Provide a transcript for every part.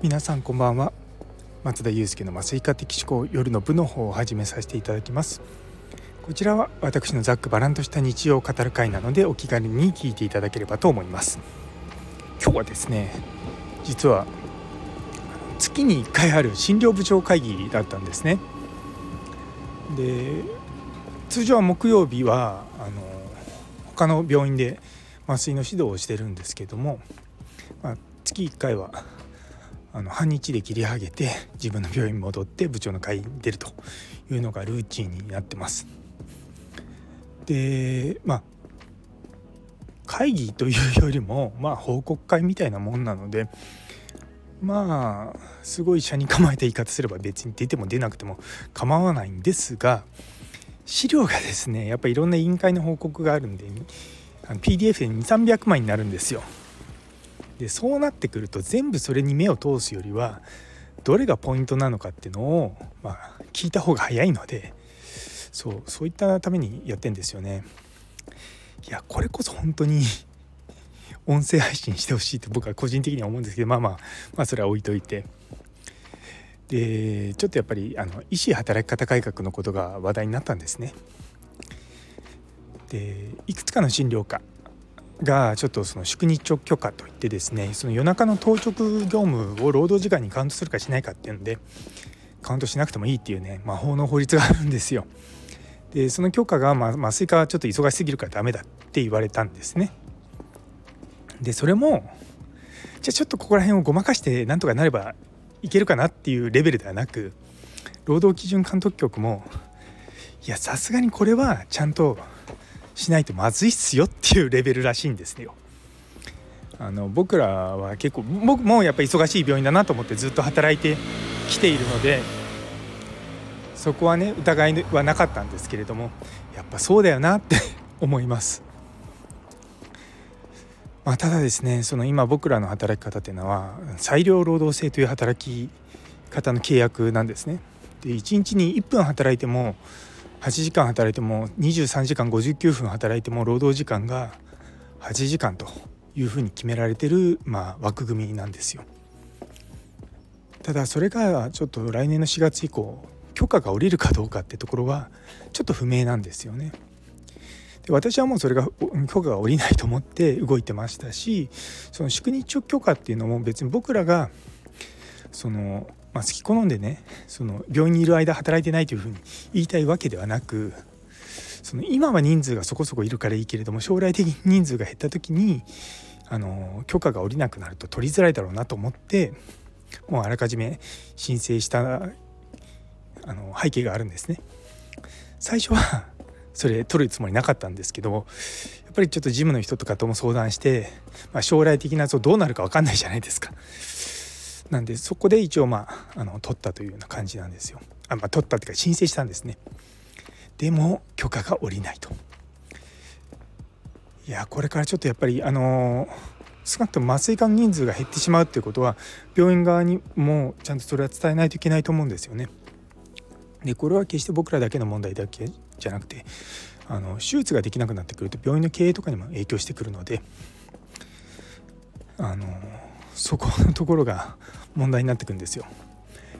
皆さんこんばんは。松田祐介の麻酔科的思考夜の部の方を始めさせていただきます。こちらは私のざっくばらんとした日常を語る会なのでお気軽に聞いていただければと思います。今日はですね実は月に1回ある診療部長会議だったんですね。で通常は木曜日はあの他の病院で麻酔の指導をしてるんですけども、まあ、月1回はあの半日で切り上げて自分の病院に戻って部長の会に出るというのがルーチンになってます。でまあ会議というよりも、まあ、報告会みたいなもんなのでまあすごい車に構えた言い方すれば別に出ても出なくても構わないんですが資料がですねやっぱりいろんな委員会の報告があるんで PDF で2300枚になるんですよ。でそうなってくると全部それに目を通すよりはどれがポイントなのかっていうのを、まあ、聞いた方が早いのでそうそういったためにやってんですよね。いやこれこそ本当に音声配信してほしいと僕は個人的には思うんですけどまあまあまあそれは置いといてでちょっとやっぱりあの医師働き方改革のことが話題になったんですね。でいくつかの診療科がちょっとその宿日直許可といってですねその夜中の当直業務を労働時間にカウントするかしないかっていうのでカウントしなくてもいいっていうね魔法の法律があるんですよ。でその許可が、まあ、麻酔科はちょっと忙しすぎるからダメだって言われたんですね。でそれもじゃあちょっとここら辺をごまかしてなんとかなればいけるかなっていうレベルではなく労働基準監督局もいやさすがにこれはちゃんとしないとまずいっすよっていうレベルらしいんですよ。あの僕らは結構僕もやっぱり忙しい病院だなと思ってずっと働いてきているのでそこはね疑いはなかったんですけれどもやっぱそうだよなって 思います。まあ、ただですねその今僕らの働き方っていうのは裁量労働制という働き方の契約なんですね。で1日に1分働いても8時間働いても23時間59分働いても労働時間が8時間というふうに決められてる、まあ、枠組みなんですよ。ただそれがちょっと来年の4月以降許可が下りるかどうかってところはちょっと不明なんですよね。で私はもうそれが許可が下りないと思って動いてましたしその宿日直許可っていうのも別に僕らがそのまあ、好き好んでねその病院にいる間働いてないというふうに言いたいわけではなくその今は人数がそこそこいるからいいけれども将来的に人数が減った時にあの許可が下りなくなると取りづらいだろうなと思ってもうあらかじめ申請したあの背景があるんですね。最初はそれ取るつもりなかったんですけどやっぱりちょっとジムの人とかとも相談して、まあ、将来的などうなるか分かんないじゃないですか。なんでそこで一応まああの取ったというような感じなんですよ。あまあ、取ったっていうか申請したんですね。でも許可が下りないと。いやこれからちょっとやっぱりあの少なくとも麻酔科の人数が減ってしまうっていうことは病院側にもちゃんとそれは伝えないといけないと思うんですよね。でこれは決して僕らだけの問題だけじゃなくてあの手術ができなくなってくると病院の経営とかにも影響してくるのであのそこのところが問題になってくんですよ。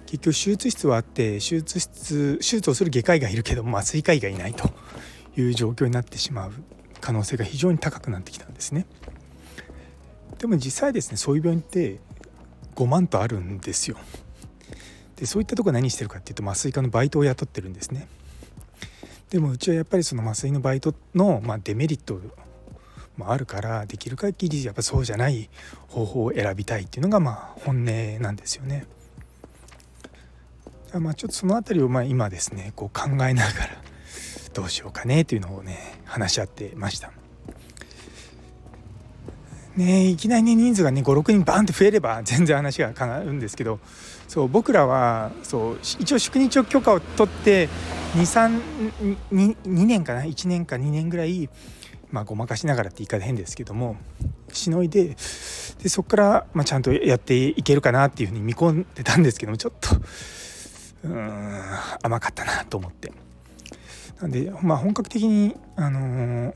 結局手術室はあって手術室手術をする外科医がいるけど麻酔科医がいないという状況になってしまう可能性が非常に高くなってきたんですね。でも実際ですねそういう病院って5万とあるんですよ。でそういったとこ何してるかっていうと麻酔科のバイトを雇ってるんですね。でもうちはやっぱりその麻酔のバイトの、まあ、デメリットもあるからできる限りやっぱそうじゃない方法を選びたいっていうのがまあ本音なんですよね。まあちょっとその辺りをまあ今ですねこう考えながらどうしようかねというのをね話し合ってました。ねいきなりね人数がね56人バンって増えれば全然話が変わるんですけどそう僕らはそう一応宿日を許可を取って232年かな？1年か2年ぐらいまあ、ごまかしながらって言い方変ですけどもしのいででそこから、まあ、ちゃんとやっていけるかなっていうふうに見込んでたんですけどもちょっとうん甘かったなと思って。なんで、まあ、本格的に、あのー、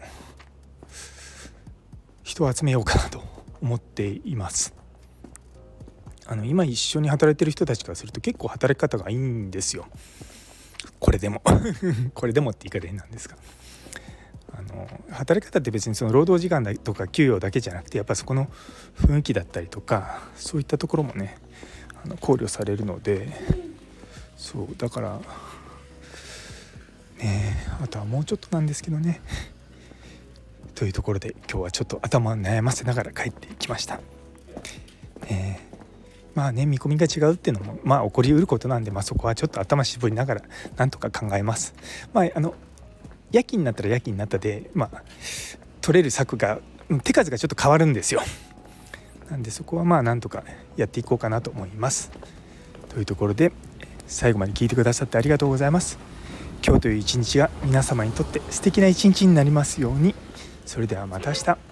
人を集めようかなと思っています。あの今一緒に働いてる人たちからすると結構働き方がいいんですよ。これでも。これでもって言い方変なんですが。あの働き方って別にその労働時間だとか給与だけじゃなくてやっぱそこの雰囲気だったりとかそういったところもねあの考慮されるのでそうだからねあとはもうちょっとなんですけどねというところで今日はちょっと頭を悩ませながら帰ってきました。ねまあね見込みが違うっていうのもまあ起こりうることなんで、まあ、そこはちょっと頭絞りながらなんとか考えます。まあ、あの夜勤になったら夜勤になったで、まあ、取れる策が手数がちょっと変わるんですよ。なんでそこはまあなんとかやっていこうかなと思います。というところで最後まで聞いてくださってありがとうございます。今日という一日が皆様にとって素敵な一日になりますように。それではまた明日